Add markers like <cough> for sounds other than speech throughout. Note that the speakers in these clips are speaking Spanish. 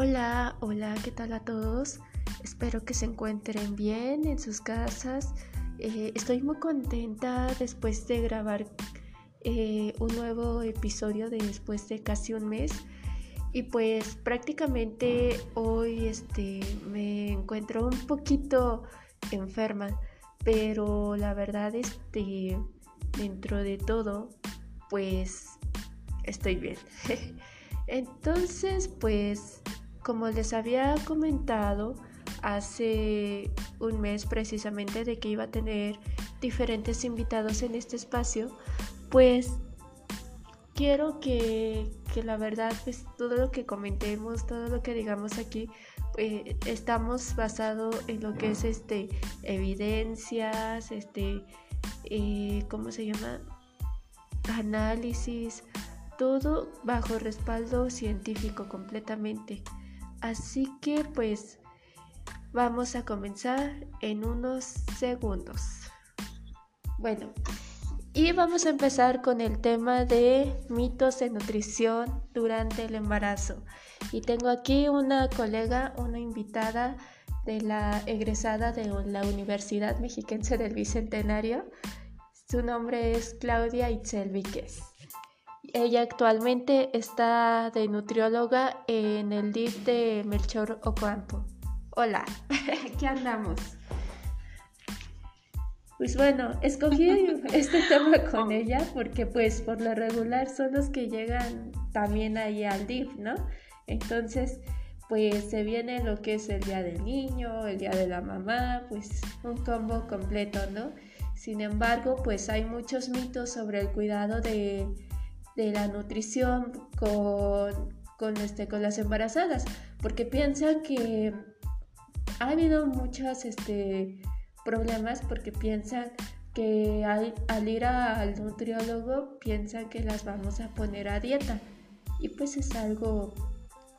Hola, hola, ¿qué tal a todos? Espero que se encuentren bien en sus casas. Eh, estoy muy contenta después de grabar eh, un nuevo episodio después de casi un mes. Y pues prácticamente hoy este, me encuentro un poquito enferma, pero la verdad este, dentro de todo pues estoy bien. <laughs> Entonces pues como les había comentado hace un mes precisamente de que iba a tener diferentes invitados en este espacio, pues quiero que, la verdad, pues todo lo que comentemos, todo lo que digamos aquí, eh, estamos basado en lo que es este evidencias, este, eh, ¿cómo se llama? Análisis, todo bajo respaldo científico completamente. Así que pues vamos a comenzar en unos segundos. Bueno, y vamos a empezar con el tema de mitos de nutrición durante el embarazo. Y tengo aquí una colega, una invitada de la egresada de la Universidad Mexiquense del Bicentenario. Su nombre es Claudia Itzel Víquez. Ella actualmente está de nutrióloga en el DIF de Melchor Ocampo. Hola, <laughs> ¿qué andamos? Pues bueno, escogí <laughs> este tema con ella porque pues por lo regular son los que llegan también ahí al DIF, ¿no? Entonces, pues se viene lo que es el día del niño, el día de la mamá, pues un combo completo, ¿no? Sin embargo, pues hay muchos mitos sobre el cuidado de de la nutrición con, con, este, con las embarazadas, porque piensan que ha habido muchos este, problemas porque piensan que al, al, ir al nutriólogo piensan que las vamos a poner a dieta y pues es algo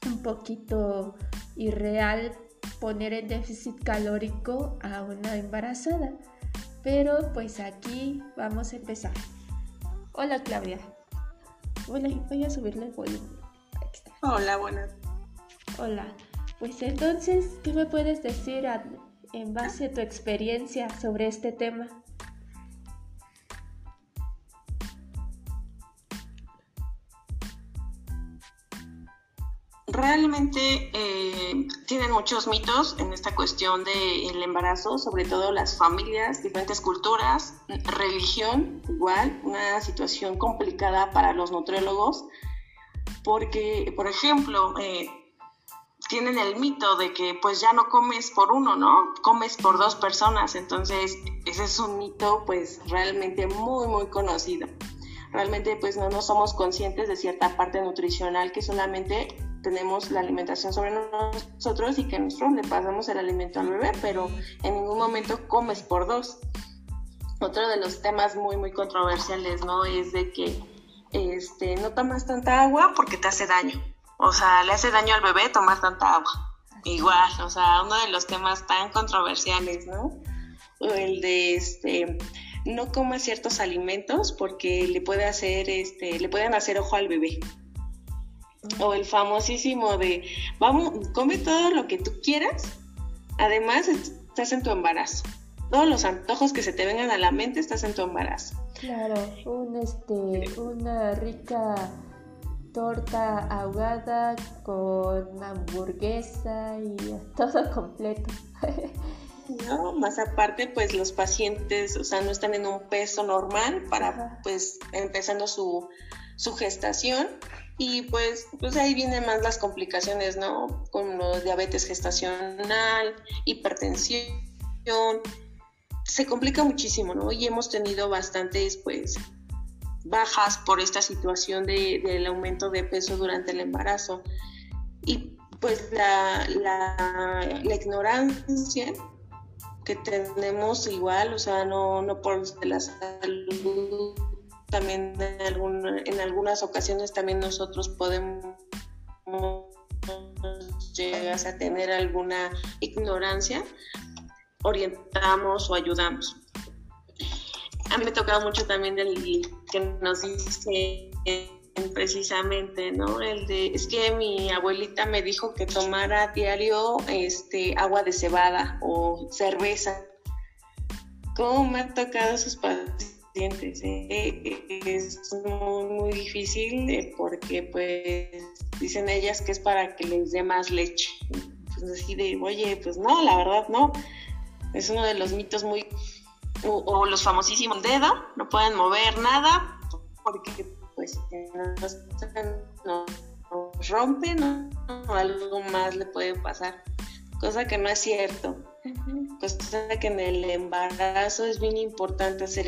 un poquito irreal poner en déficit calórico a una embarazada. Pero pues aquí vamos a empezar. Hola Claudia. Hola, voy a subirle el volumen. Hola, buenas. Hola. Pues entonces, ¿qué me puedes decir en base a tu experiencia sobre este tema? Realmente eh, tienen muchos mitos en esta cuestión del embarazo, sobre todo las familias, diferentes culturas, religión, igual, una situación complicada para los nutriólogos, porque, por ejemplo, eh, tienen el mito de que pues ya no comes por uno, ¿no? Comes por dos personas, entonces ese es un mito pues realmente muy, muy conocido. Realmente pues no, no somos conscientes de cierta parte nutricional que solamente tenemos la alimentación sobre nosotros y que nosotros le pasamos el alimento al bebé, pero en ningún momento comes por dos. Otro de los temas muy, muy controversiales, ¿no? Es de que este, no tomas tanta agua porque te hace daño. O sea, le hace daño al bebé tomar tanta agua. Igual, o sea, uno de los temas tan controversiales, ¿no? El de este no comas ciertos alimentos porque le puede hacer este le pueden hacer ojo al bebé o el famosísimo de, vamos, come todo lo que tú quieras, además estás en tu embarazo. Todos los antojos que se te vengan a la mente estás en tu embarazo. Claro, un, este, una rica torta ahogada con hamburguesa y <laughs> todo completo. No, más aparte, pues los pacientes, o sea, no están en un peso normal para, pues, empezando su, su gestación y pues, pues ahí vienen más las complicaciones, ¿no? Como diabetes gestacional, hipertensión, se complica muchísimo, ¿no? Y hemos tenido bastantes, pues, bajas por esta situación de, del aumento de peso durante el embarazo. Y pues la, la, la ignorancia que tenemos igual, o sea, no, no por la salud también en, en algunas ocasiones también nosotros podemos llegar a tener alguna ignorancia, orientamos o ayudamos. A mí me ha tocado mucho también del que nos dice precisamente, ¿no? El de, es que mi abuelita me dijo que tomara diario este, agua de cebada o cerveza. ¿Cómo me han tocado sus pacientes? Eh? Es muy, muy difícil eh, porque pues dicen ellas que es para que les dé más leche. Pues así de, oye, pues no, la verdad no. Es uno de los mitos muy... O, o los famosísimos dedo, no pueden mover nada porque pues no, rompe, ¿no? O algo más le puede pasar. Cosa que no es cierto. Cosa que en el embarazo es bien importante hacer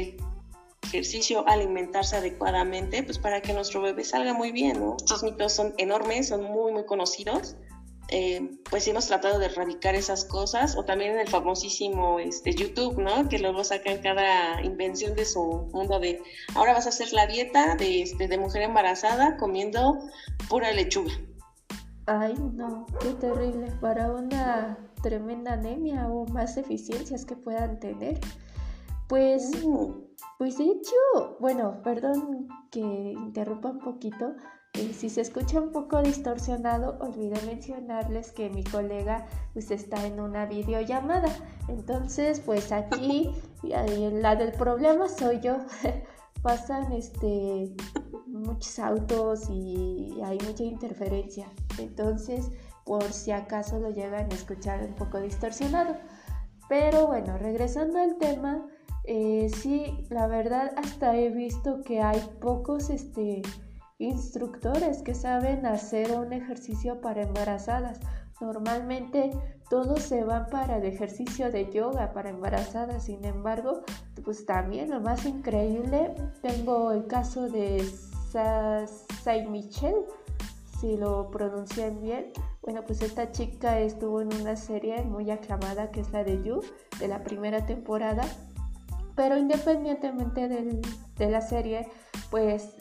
ejercicio, alimentarse adecuadamente, pues para que nuestro bebé salga muy bien, ¿no? Estos mitos son enormes, son muy, muy conocidos eh, pues hemos tratado de erradicar esas cosas, o también en el famosísimo este, YouTube, ¿no? Que luego sacan cada invención de su mundo de, ahora vas a hacer la dieta de, este, de mujer embarazada comiendo pura lechuga. Ay, no, qué terrible, para una tremenda anemia o más deficiencias que puedan tener. Pues, mm. pues de hecho, bueno, perdón que interrumpa un poquito, si se escucha un poco distorsionado, olvidé mencionarles que mi colega pues, está en una videollamada. Entonces, pues aquí <laughs> la del problema soy yo. <laughs> Pasan este, muchos autos y hay mucha interferencia. Entonces, por si acaso lo llegan a escuchar un poco distorsionado. Pero bueno, regresando al tema, eh, sí, la verdad hasta he visto que hay pocos este, instructores que saben hacer un ejercicio para embarazadas. Normalmente todos se van para el ejercicio de yoga para embarazadas. Sin embargo, pues también lo más increíble, tengo el caso de Saint Michel, si lo pronuncian bien. Bueno, pues esta chica estuvo en una serie muy aclamada que es la de You, de la primera temporada. Pero independientemente de la serie, pues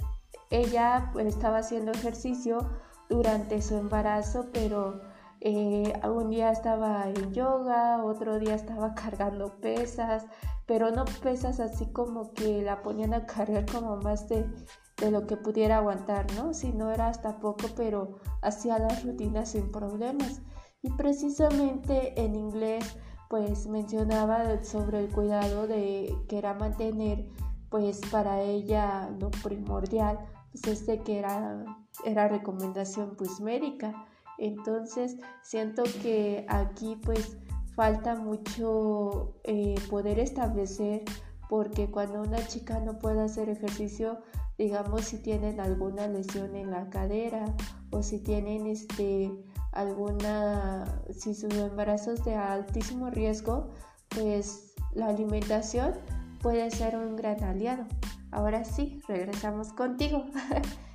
ella pues, estaba haciendo ejercicio durante su embarazo, pero eh, un día estaba en yoga, otro día estaba <laughs> cargando pesas, pero no pesas así como que la ponían a cargar como más de, de lo que pudiera aguantar, ¿no? Si no era hasta poco, pero hacía las rutinas sin problemas. Y precisamente en inglés, pues mencionaba sobre el cuidado de que era mantener, pues para ella lo primordial pues este que era, era recomendación pues médica. Entonces siento que aquí pues falta mucho eh, poder establecer porque cuando una chica no puede hacer ejercicio, digamos si tienen alguna lesión en la cadera o si tienen este alguna si su embarazo es de altísimo riesgo, pues la alimentación puede ser un gran aliado. Ahora sí, regresamos contigo. <laughs>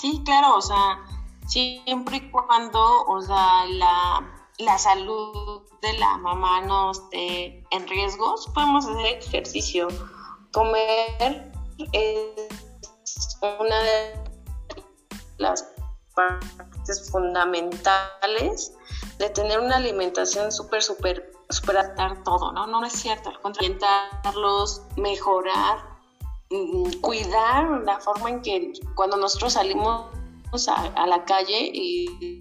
Sí, claro, o sea, siempre y cuando, o sea, la, salud de la mamá no esté en riesgos, podemos hacer ejercicio. Comer es una de las partes fundamentales de tener una alimentación súper, súper, súper adaptar todo, ¿no? No es cierto, al mejorar, mm, cuidar la forma en que cuando nosotros salimos a, la calle y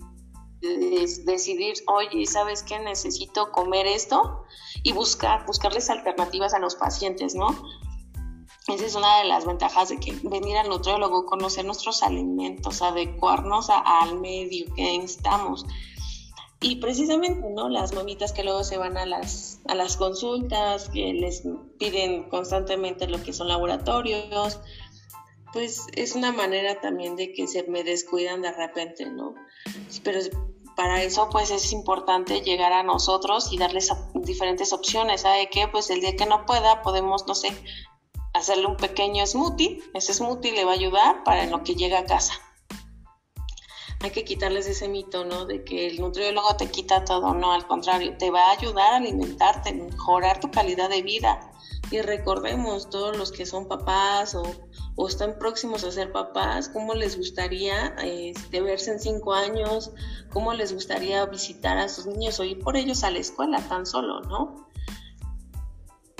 decidir, oye, ¿sabes qué? Necesito comer esto y buscar, buscarles alternativas a los pacientes, ¿no? Esa es una de las ventajas de que venir al nutriólogo, conocer nuestros alimentos, adecuarnos al medio que estamos. Y precisamente, ¿no? Las mamitas que luego se van a las, a las consultas, que les piden constantemente lo que son laboratorios, pues es una manera también de que se me descuidan de repente, ¿no? Pero para eso pues es importante llegar a nosotros y darles diferentes opciones. ¿Sabe qué? Pues el día que no pueda podemos, no sé, hacerle un pequeño smoothie. Ese smoothie le va a ayudar para lo que llega a casa hay que quitarles ese mito, ¿no? De que el nutriólogo te quita todo, no, al contrario, te va a ayudar a alimentarte, mejorar tu calidad de vida. Y recordemos, todos los que son papás o, están próximos a ser papás, cómo les gustaría este, verse en cinco años, cómo les gustaría visitar a sus niños o ir por ellos a la escuela tan solo, ¿no?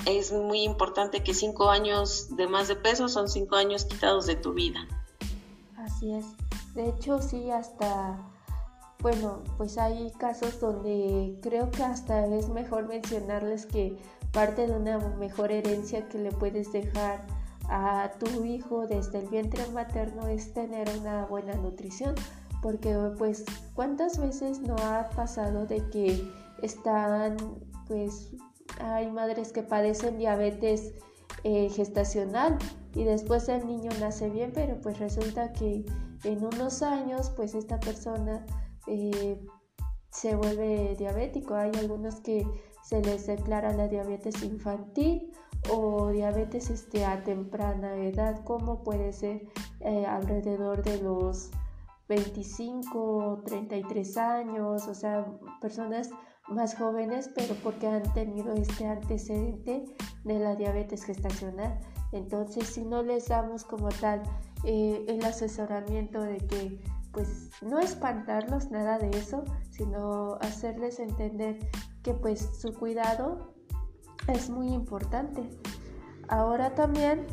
Es muy importante que cinco años de más de peso son cinco años quitados de tu vida. Así es. De hecho, sí, hasta, bueno, pues hay casos donde creo que hasta es mejor mencionarles que parte de una mejor herencia que le puedes dejar a tu hijo desde el vientre materno es tener una buena nutrición. Porque pues cuántas veces no ha pasado de que están pues hay madres que padecen diabetes eh, gestacional y después el niño nace bien, pero pues resulta que en unos años pues esta persona eh, se vuelve diabético. Hay algunos que se les declara la diabetes infantil o diabetes este, a temprana edad, como puede ser eh, alrededor de los 25, 33 años, o sea, personas más jóvenes, pero porque han tenido este antecedente de la diabetes gestacional. Entonces, si no les damos como tal eh, el asesoramiento de que, pues, no espantarlos, nada de eso, sino hacerles entender que, pues, su cuidado es muy importante. Ahora también,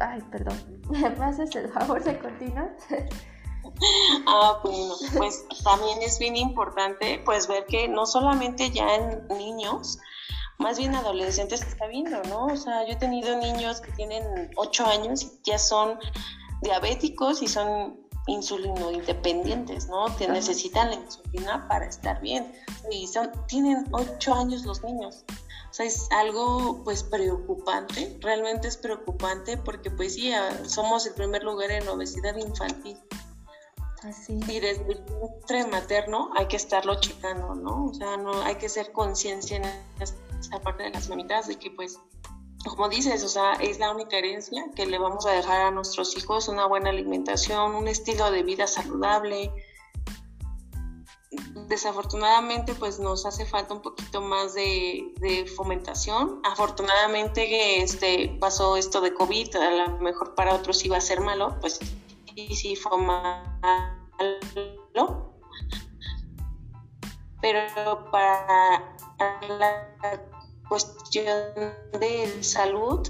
ay, perdón, <laughs> ¿me pasas el favor de continuar? <laughs> <laughs> Ah, bueno, pues también es bien importante pues ver que no solamente ya en niños, más bien adolescentes se está viendo, ¿no? O sea, yo he tenido niños que tienen 8 años y ya son diabéticos y son insulino independientes, ¿no? Que necesitan la insulina para estar bien. Y son, tienen 8 años los niños. O sea, es algo pues preocupante, realmente es preocupante porque pues sí, ah, somos el primer lugar en obesidad infantil. Y desde el vientre materno hay que estarlo checando, ¿no? O sea, no hay que ser conciencia en esa parte de las mamitas de que pues como dices, o sea, es la única herencia que le vamos a dejar a nuestros hijos, una buena alimentación, un estilo de vida saludable. Desafortunadamente, pues nos hace falta un poquito más de, de fomentación. Afortunadamente que este, pasó esto de COVID, a lo mejor para otros iba a ser malo, pues y sí fue Pero para la cuestión de salud,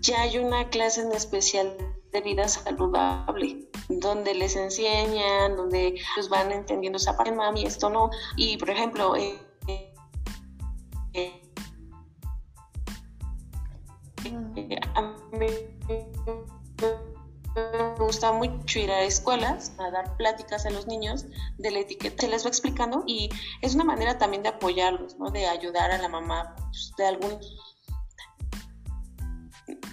ya hay una clase en especial de vida saludable, donde les enseñan, donde pues van entendiendo esa parte, mami, esto no. Y por ejemplo, eh, mucho ir a escuelas a dar pláticas a los niños de la etiqueta. Se les va explicando y es una manera también de apoyarlos, ¿no? De ayudar a la mamá pues, de algún...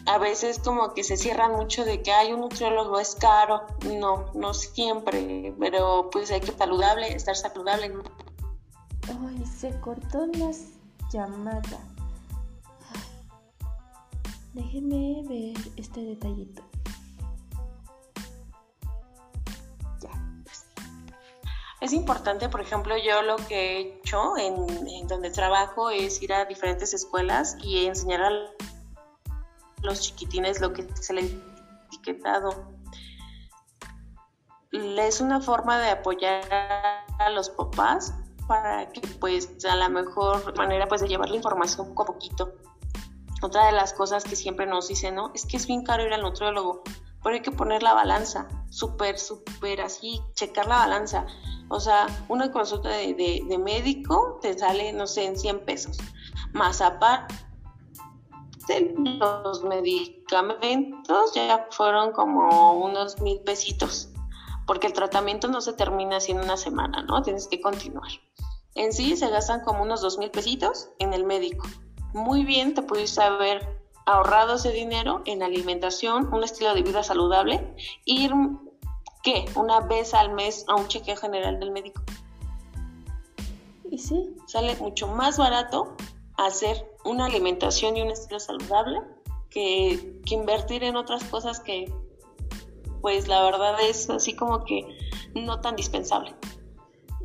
A veces como que se cierran mucho de que hay un nutriólogo es caro. No, no siempre, pero pues hay que saludable, estar saludable. Ay, se cortó las llamadas. Déjeme ver este detallito. Es importante, por ejemplo, yo lo que he hecho en, donde trabajo es ir a diferentes escuelas y enseñar a los chiquitines lo que se les ha etiquetado. Es una forma de apoyar a los papás para que pues a la mejor manera pues de llevar la información poco a poquito. Otra de las cosas que siempre nos dicen, ¿no? Es que es bien caro ir al nutriólogo, pero hay que poner la balanza, súper, súper así, checar la balanza. O sea, una consulta de, médico te sale, no sé, en 100 pesos. Más aparte, los medicamentos ya fueron como unos mil pesitos. Porque el tratamiento no se termina así en una semana, ¿no? Tienes que continuar. En sí se gastan como unos dos mil pesitos en el médico. Muy bien, te pudiste haber ahorrado ese dinero en alimentación, un estilo de vida saludable, ir ¿qué? Una vez al mes a un chequeo general del médico. Y sí. Sale mucho más barato hacer una alimentación y un estilo saludable que, invertir en otras cosas que, pues la verdad es así como que no tan dispensable.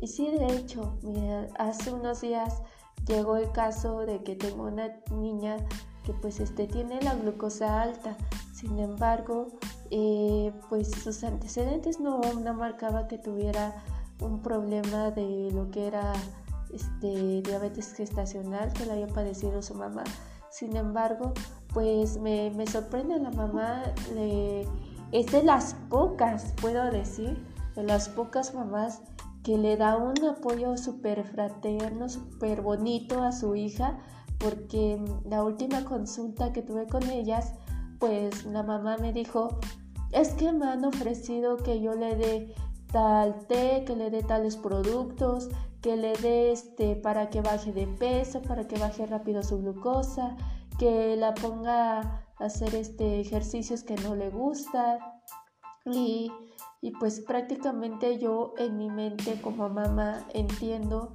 Y sí, de hecho, mira, hace unos días llegó el caso de que tengo una niña que pues este tiene la glucosa alta. Sin embargo, eh, pues sus antecedentes no, no marcaba que tuviera un problema de lo que era este, diabetes gestacional que le había padecido su mamá. Sin embargo, pues me, me sorprende la mamá, es de las pocas, puedo decir, de las pocas mamás que le da un apoyo súper fraterno, súper bonito a su hija, porque la última consulta que tuve con ellas, pues la mamá me dijo, es que me han ofrecido que yo le dé tal té, que le dé tales productos, que le dé este para que baje de peso, para que baje rápido su glucosa, que la ponga a hacer este ejercicios que no le gustan. Y y pues prácticamente yo en mi mente como mamá entiendo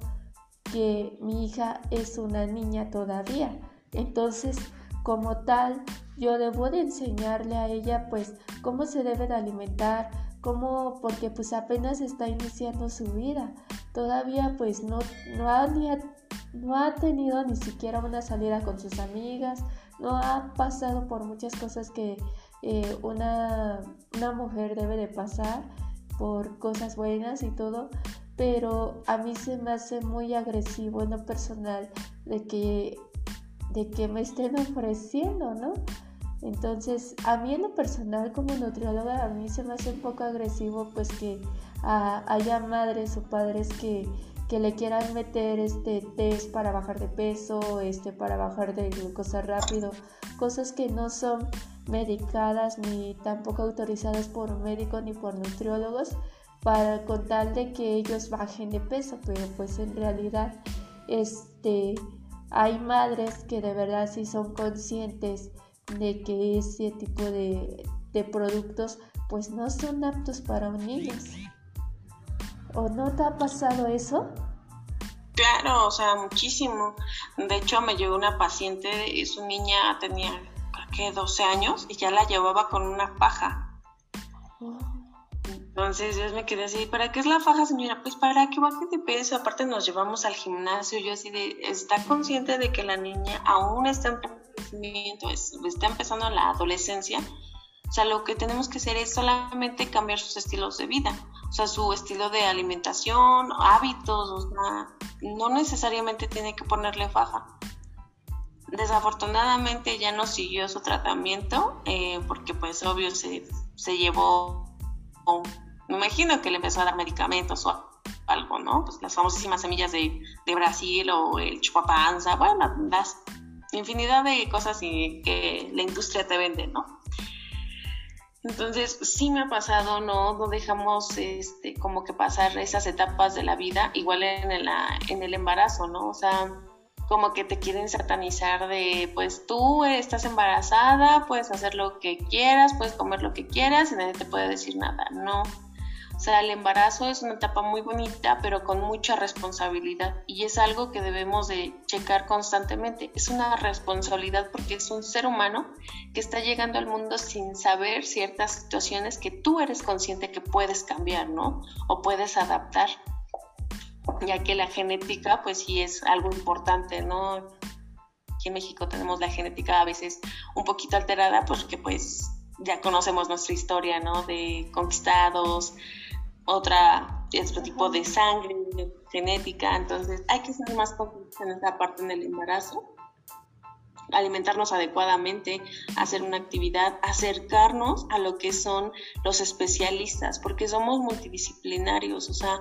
que mi hija es una niña todavía. Entonces, como tal, yo debo de enseñarle a ella pues cómo se debe de alimentar, cómo, porque pues apenas está iniciando su vida. Todavía pues no, no, ha, no ha tenido ni siquiera una salida con sus amigas, no ha pasado por muchas cosas que eh, una, mujer debe de pasar por cosas buenas y todo, pero a mí se me hace muy agresivo en lo personal de que, de que me estén ofreciendo, ¿no? Entonces, a mí en lo personal como nutrióloga, a mí se me hace un poco agresivo pues que haya madres o padres que, que, le quieran meter este test para bajar de peso, este para bajar de glucosa rápido, cosas que no son medicadas ni tampoco autorizadas por médicos ni por nutriólogos para con tal de que ellos bajen de peso, pero pues en realidad este hay madres que de verdad sí son conscientes de que ese tipo de, de productos pues no son aptos para niños. ¿O no te ha pasado eso? Claro, o sea, muchísimo. De hecho, me llegó una paciente, su niña tenía que 12 años y ya la llevaba con una faja. Entonces yo me quedé así, ¿para qué es la faja, señora? Pues para que baje de peso, aparte nos llevamos al gimnasio, yo así de, ¿está consciente de que la niña aún está en crecimiento, está empezando la adolescencia? O sea, lo que tenemos que hacer es solamente cambiar sus estilos de vida, o sea, su estilo de alimentación, hábitos, o sea, no necesariamente tiene que ponerle faja. Desafortunadamente ya no siguió su tratamiento eh, porque pues obvio se, se llevó, me imagino que le empezó a dar medicamentos o algo, ¿no? Pues las famosísimas semillas de, Brasil o el chupapanza, bueno, las infinidad de cosas que la industria te vende, ¿no? Entonces, sí me ha pasado, ¿no? No dejamos este, como que pasar esas etapas de la vida, igual en el, en el embarazo, ¿no? O sea, como que te quieren satanizar de, pues tú estás embarazada, puedes hacer lo que quieras, puedes comer lo que quieras y nadie te puede decir nada, no. O sea, el embarazo es una etapa muy bonita, pero con mucha responsabilidad y es algo que debemos de checar constantemente. Es una responsabilidad porque es un ser humano que está llegando al mundo sin saber ciertas situaciones que tú eres consciente que puedes cambiar, ¿no? O puedes adaptar ya que la genética pues sí es algo importante, ¿no? Aquí en México tenemos la genética a veces un poquito alterada porque pues ya conocemos nuestra historia, ¿no? De conquistados, otra, otro tipo de sangre, genética, entonces hay que ser más conscientes en esa parte en el embarazo alimentarnos adecuadamente, hacer una actividad, acercarnos a lo que son los especialistas, porque somos multidisciplinarios, o sea,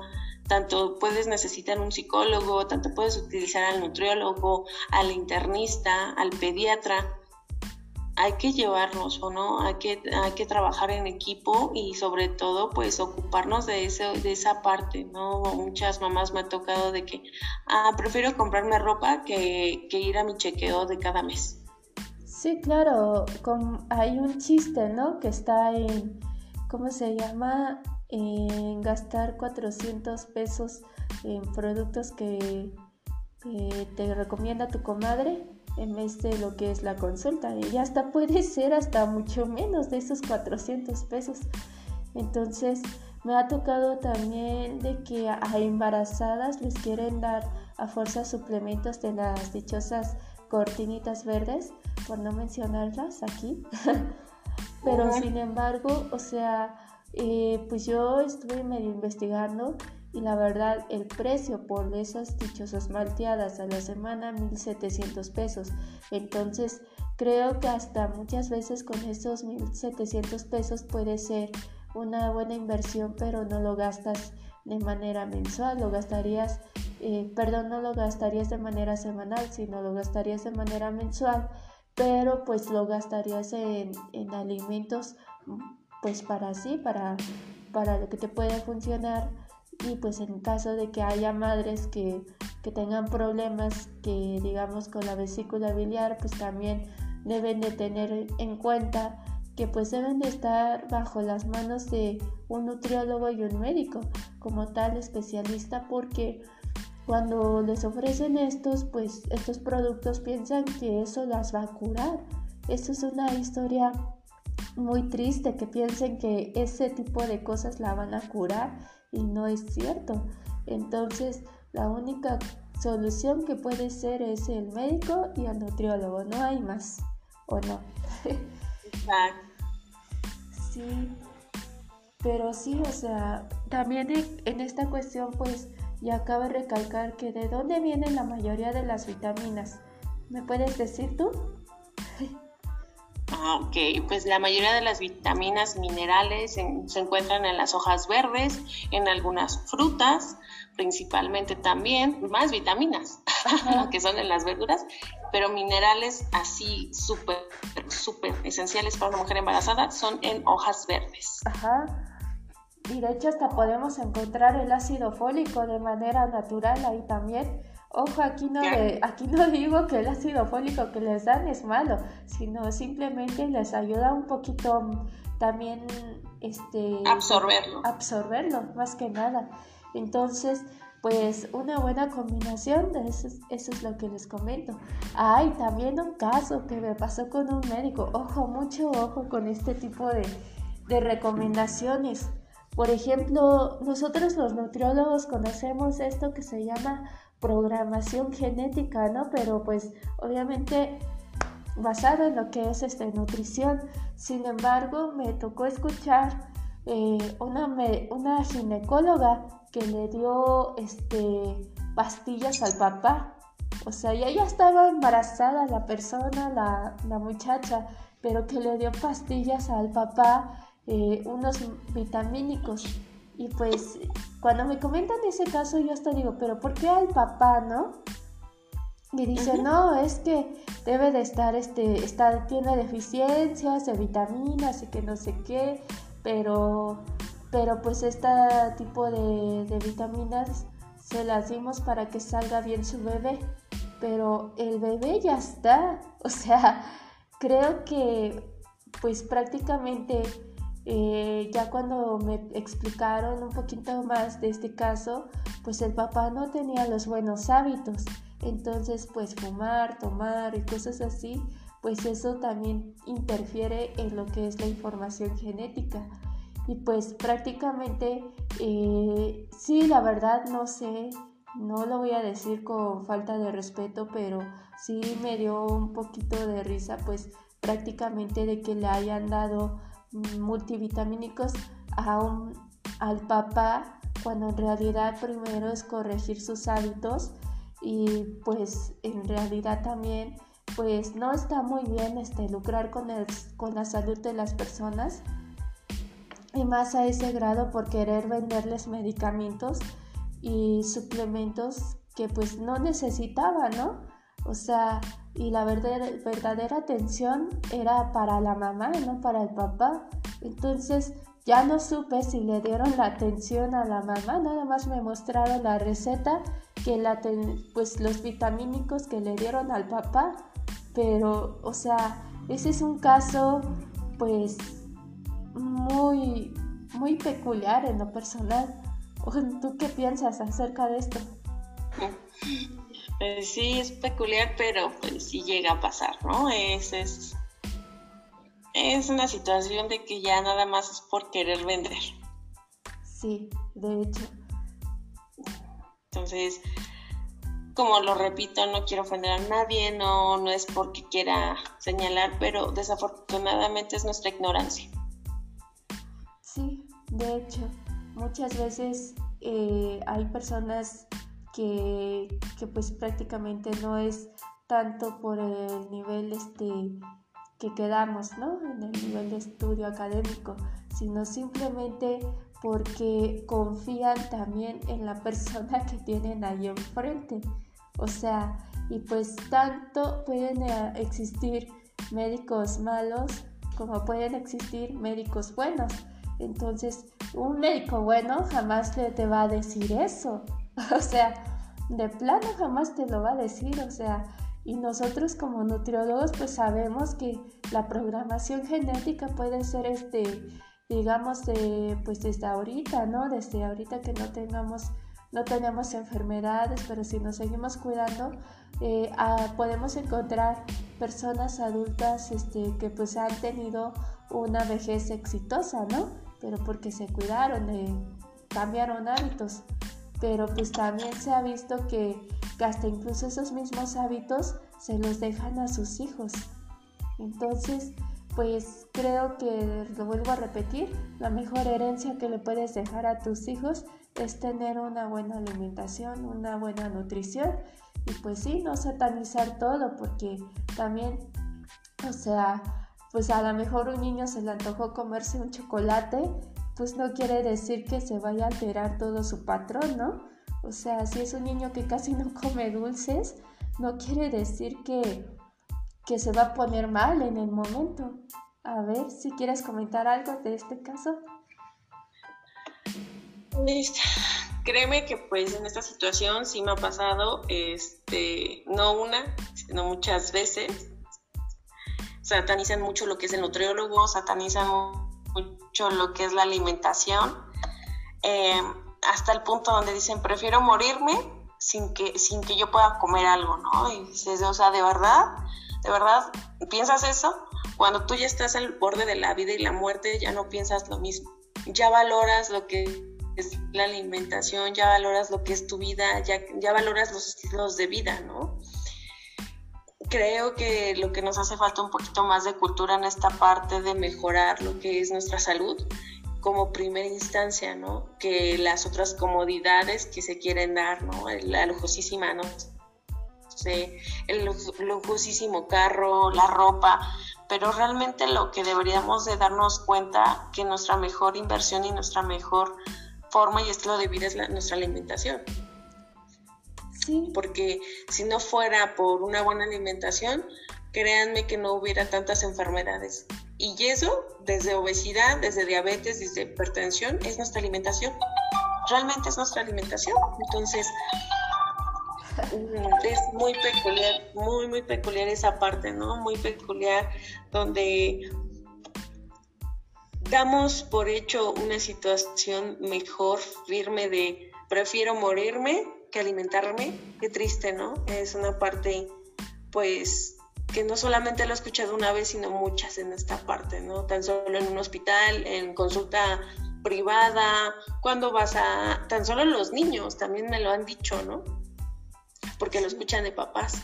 tanto puedes necesitar un psicólogo, tanto puedes utilizar al nutriólogo, al internista, al pediatra. Hay que llevarnos o no, hay que, hay que trabajar en equipo y sobre todo pues ocuparnos de, ese, de esa parte, ¿no? Muchas mamás me ha tocado de que, ah, prefiero comprarme ropa que, que ir a mi chequeo de cada mes. Sí, claro, hay un chiste, ¿no? Que está en, ¿cómo se llama? en gastar 400 pesos en productos que, te recomienda tu comadre en vez de lo que es la consulta. Y hasta puede <laughs> ser hasta mucho menos de esos 400 pesos. Entonces, me ha tocado también de que a embarazadas les quieren dar a fuerza suplementos de las dichosas cortinitas verdes, por no mencionarlas aquí. <laughs> Pero sin embargo, o sea, eh, pues yo estuve medio investigando y la verdad el precio por esas dichosas malteadas a la semana 1700 pesos. Entonces creo que hasta muchas veces con esos 1700 pesos puede ser una buena inversión pero no lo gastas de manera mensual lo gastarías eh, perdón no lo gastarías de manera semanal sino lo gastarías de manera mensual pero pues lo gastarías en, en alimentos pues para sí para para lo que te puede funcionar y pues en caso de que haya madres que, tengan problemas que digamos con la vesícula biliar pues también deben de tener en cuenta que pues deben de estar bajo las manos de un nutriólogo y un médico como tal especialista porque cuando les ofrecen estos pues estos productos piensan que eso las va a curar. Eso es una historia muy triste que piensen que ese tipo de cosas la van a curar y no es cierto. Entonces, la única solución que puede ser es el médico y el nutriólogo, no hay más, ¿o no? sí, pero sí, o sea, también en esta cuestión, pues, ya cabe recalcar que de dónde vienen la mayoría de las vitaminas. ¿Me puedes decir tú? Ok, pues la mayoría de las vitaminas minerales se encuentran en las hojas verdes, en algunas frutas, principalmente también, más vitaminas, <laughs> que son en las verduras, pero minerales así súper, súper esenciales para una mujer embarazada son en hojas verdes. Ajá. Y de hecho hasta podemos encontrar el ácido fólico de manera natural ahí también Ojo, aquí no, aquí no digo que el ácido fólico que les dan es malo, sino simplemente les ayuda un poquito también este absorberlo. Absorberlo, más que nada. Entonces, pues una buena combinación de eso, eso es lo que les comento. Hay también un caso que me pasó con un médico. Ojo, mucho ojo con este tipo de, de recomendaciones. Por ejemplo, nosotros los nutriólogos conocemos esto que se llama programación genética, ¿no? Pero pues obviamente basado en lo que es este, nutrición. Sin embargo, me tocó escuchar eh, una, una ginecóloga que le dio este, pastillas al papá. O sea, ya, ya estaba embarazada la persona, la, la, muchacha, pero que le dio pastillas al papá, eh, unos vitamínicos. Y pues cuando me comentan ese caso yo hasta digo, pero ¿por qué al papá, no? Y dice, no, es que debe de estar, este, está, tiene deficiencias de vitaminas y que no sé qué, pero, pero pues este tipo de, de vitaminas se las dimos para que salga bien su bebé, pero el bebé ya está, <laughs> o sea, creo que pues prácticamente eh, ya cuando me explicaron un poquito más de este caso, pues el papá no tenía los buenos hábitos. Entonces, pues fumar, tomar y cosas así, pues eso también interfiere en lo que es la información genética. Y pues prácticamente, eh, sí, la verdad no sé, no lo voy a decir con falta de respeto, pero sí me dio un poquito de risa, pues prácticamente de que le hayan dado multivitamínicos a al papá cuando en realidad primero es corregir sus hábitos y pues en realidad también pues no está muy bien este lucrar con, el, con la salud de las personas y más a ese grado por querer venderles medicamentos y suplementos que pues no necesitaba, ¿no? O sea, y la verdadera, atención era para la mamá, no para el papá. Entonces ya no supe si le dieron la atención a la mamá, nada más me mostraron la receta, que la pues los vitamínicos que le dieron al papá, pero o sea, ese es un caso pues muy muy peculiar en lo personal. <laughs> ¿Tú qué piensas acerca de esto? <laughs> Pues sí, es peculiar, pero pues sí llega a pasar, ¿no? Es, es, es una situación de que ya nada más es por querer vender. Sí, de hecho. Entonces, como lo repito, no quiero ofender a nadie, no, no es porque quiera señalar, pero desafortunadamente es nuestra ignorancia. Sí, de hecho, muchas veces eh, hay personas que, que, pues prácticamente no es tanto por el nivel este que quedamos, ¿no? En el nivel de estudio académico, sino simplemente porque confían también en la <laughs> persona que tienen ahí enfrente. O sea, y pues tanto pueden eh, existir médicos malos como pueden existir médicos buenos. Entonces, un médico bueno jamás te va a decir eso. <laughs> O sea, de plano jamás te lo va a decir. O sea, y nosotros como nutriólogos pues sabemos que la programación genética puede ser este, digamos, pues desde ahorita, ¿no? Desde ahorita que no tengamos, no tenemos enfermedades, pero si nos seguimos cuidando, eh, podemos encontrar personas adultas este, que pues han tenido una vejez exitosa, ¿no? Pero porque se cuidaron, eh, cambiaron hábitos. Pero pues también se ha visto que hasta incluso esos mismos hábitos se los dejan a sus hijos. Entonces, pues creo que, lo vuelvo a repetir, la mejor herencia que le puedes dejar a tus hijos es tener una buena alimentación, una buena nutrición y pues sí, no satanizar todo porque también, o sea, pues a lo mejor un niño se le antojó comerse un chocolate, pues no quiere decir que se vaya a alterar todo su patrón, ¿no? O sea, si es un niño que casi no come dulces, no quiere decir que, que se va a poner mal en el momento. A ver si quieres comentar algo de este caso. Créeme que pues en esta situación sí me ha pasado, este, no una, sino muchas veces. Satanizan mucho lo que es el nutriólogo, satanizan mucho lo que es la alimentación. Eh, hasta el punto donde dicen, prefiero morirme sin que, sin que yo pueda comer algo, ¿no? Y dices, o sea, de verdad, de verdad, ¿piensas eso? Cuando tú ya estás al borde de la vida y la muerte, ya no piensas lo mismo. Ya valoras lo que es la alimentación, ya valoras lo que es tu vida, ya, ya valoras los estilos de vida, ¿no? Creo que lo que nos hace falta un poquito más de cultura en esta parte de mejorar lo que es nuestra salud como primera instancia, ¿no? Que las otras comodidades que se quieren dar, ¿no? La lujosísima, ¿no? el lujosísimo carro, la ropa, pero realmente lo que deberíamos de darnos cuenta que nuestra mejor inversión y nuestra mejor forma y estilo de vida es nuestra alimentación. Porque si no fuera por una buena alimentación, créanme que no hubiera tantas enfermedades. Y eso, desde obesidad, desde diabetes, desde hipertensión, es nuestra alimentación. Realmente es nuestra alimentación. Entonces, mm, es muy peculiar, muy, muy peculiar esa parte, ¿no? Muy peculiar donde damos por hecho una situación mejor, firme de prefiero morirme que alimentarme. Qué triste, ¿no? Es una parte, pues, que no solamente lo he escuchado una vez, sino muchas en esta parte, ¿no? Tan solo en un hospital, en consulta privada, cuando vas a, tan solo los niños, también me lo han dicho, ¿no? Porque lo escuchan de papás.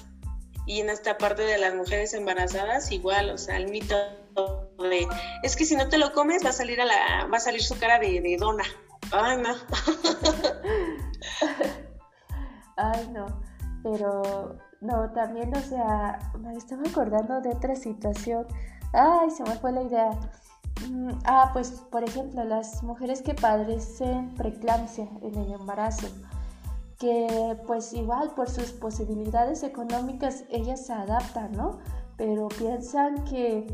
Y en esta parte de las mujeres embarazadas, igual, o sea, el mito de, es que si no te lo comes va a salir a la, va a salir su cara de, de dona. Ay, no. <laughs> Ay, no. Pero no, también, o sea, me estaba acordando de otra situación. Ay, se me fue la idea. Mm, ah, pues, por ejemplo, las mujeres que padecen preeclampsia en el embarazo, que pues igual por sus posibilidades económicas ellas se adaptan, ¿no? Pero piensan que,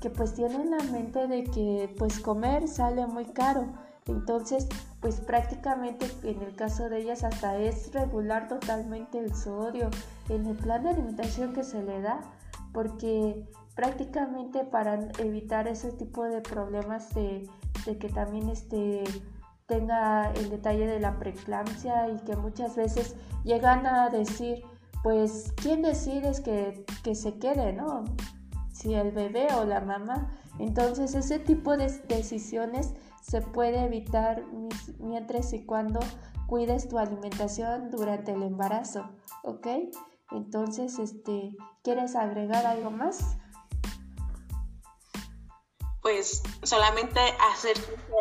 que pues tienen la mente de que pues comer sale muy caro entonces, pues prácticamente en el caso de ellas hasta es regular totalmente el sodio en el plan de alimentación que se le da, porque prácticamente para evitar ese tipo de problemas de, que también este, tenga el detalle de la preeclampsia y que muchas veces llegan a decir, pues, ¿quién decide que, que se quede, no? Si el bebé o la mamá. Entonces, ese tipo de decisiones se puede evitar mientras y cuando cuides tu alimentación durante el embarazo, ¿ok? Entonces, este, ¿quieres agregar algo más? Pues solamente hacer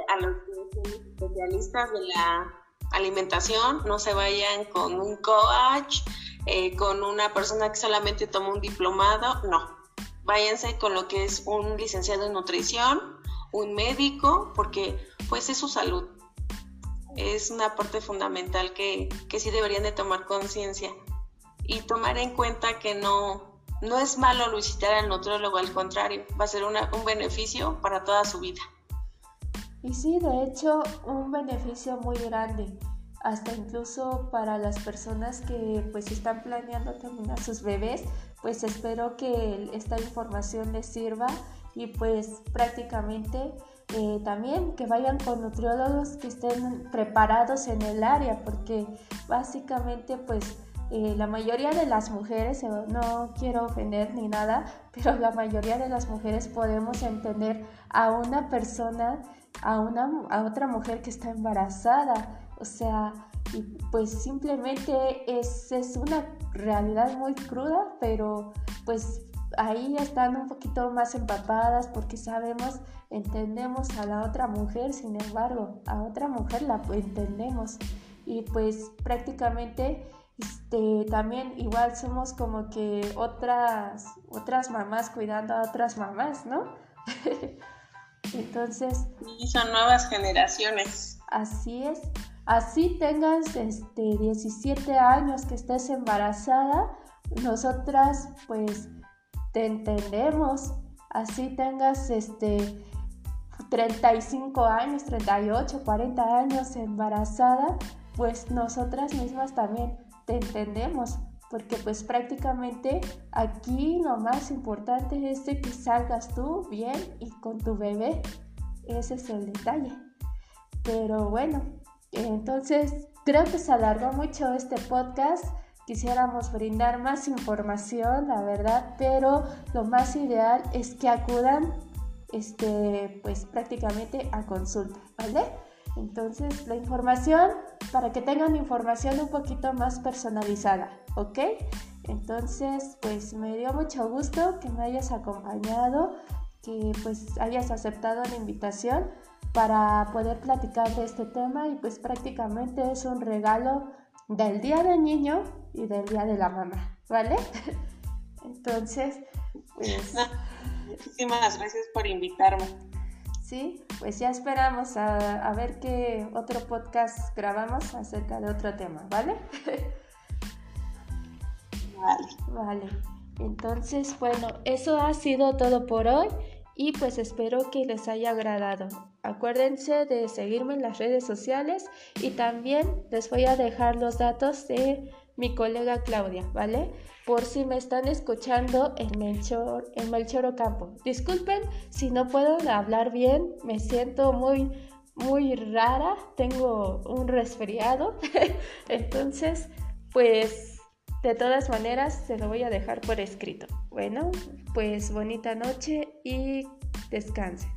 a los especialistas de la alimentación, no se vayan con un coach, eh, con una persona que solamente toma un diplomado, no. Váyanse con lo que es un licenciado en nutrición, un médico, porque pues es su salud. Es una parte fundamental que, que sí deberían de tomar conciencia y tomar en cuenta que no, no es malo visitar al nutrólogo, al contrario, va a ser un beneficio para toda su vida. Y sí, de hecho, un beneficio muy grande, hasta incluso para las personas que pues están planeando terminar sus bebés, pues espero que esta información les sirva y pues prácticamente eh, también que vayan con nutriólogos que estén preparados en el área, porque básicamente pues eh, la mayoría de las mujeres, eh, no quiero ofender ni nada, pero la mayoría de las mujeres podemos entender a una persona, a, una, a otra mujer que está embarazada. O sea, y pues simplemente es, es una realidad muy cruda, pero pues ahí están un poquito más empapadas porque sabemos, entendemos a la otra mujer, sin embargo, a otra mujer la entendemos. Y pues prácticamente este, también igual somos como que otras, otras mamás cuidando a otras mamás, ¿no? <laughs> Entonces... Y son nuevas generaciones. Así es. Así tengas este, 17 años que estés embarazada, nosotras pues te entendemos. Así tengas este, 35 años, 38, 40 años embarazada, pues nosotras mismas también te entendemos, porque pues prácticamente aquí lo más importante es que salgas tú bien y con tu bebé. Ese es el detalle. Pero bueno, entonces creo que se alargó mucho este podcast. Quisiéramos brindar más información, la verdad, pero lo más ideal es que acudan este, pues prácticamente a consulta, ¿vale? Entonces, la información, para que tengan información un poquito más personalizada, ¿ok? Entonces, pues me dio mucho gusto que me hayas acompañado, que pues hayas aceptado la invitación para poder platicar de este tema y pues prácticamente es un regalo del Día del Niño y del Día de la Mamá, ¿vale? <laughs> Entonces, pues... Muchísimas gracias por invitarme. Sí, pues ya esperamos a, ver qué otro podcast grabamos acerca de otro tema, ¿vale? <laughs> Vale. Vale. Entonces, bueno, eso ha sido todo por hoy y pues espero que les haya agradado. Acuérdense de seguirme en las redes sociales y también les voy a dejar los datos de mi colega Claudia, ¿vale? por si me están escuchando en Melchor, en Melchor Ocampo. Disculpen si no puedo hablar bien, me siento muy, muy rara, tengo un resfriado, <laughs> entonces, pues, de todas maneras, se lo voy a dejar por escrito. Bueno, pues bonita noche y descanse.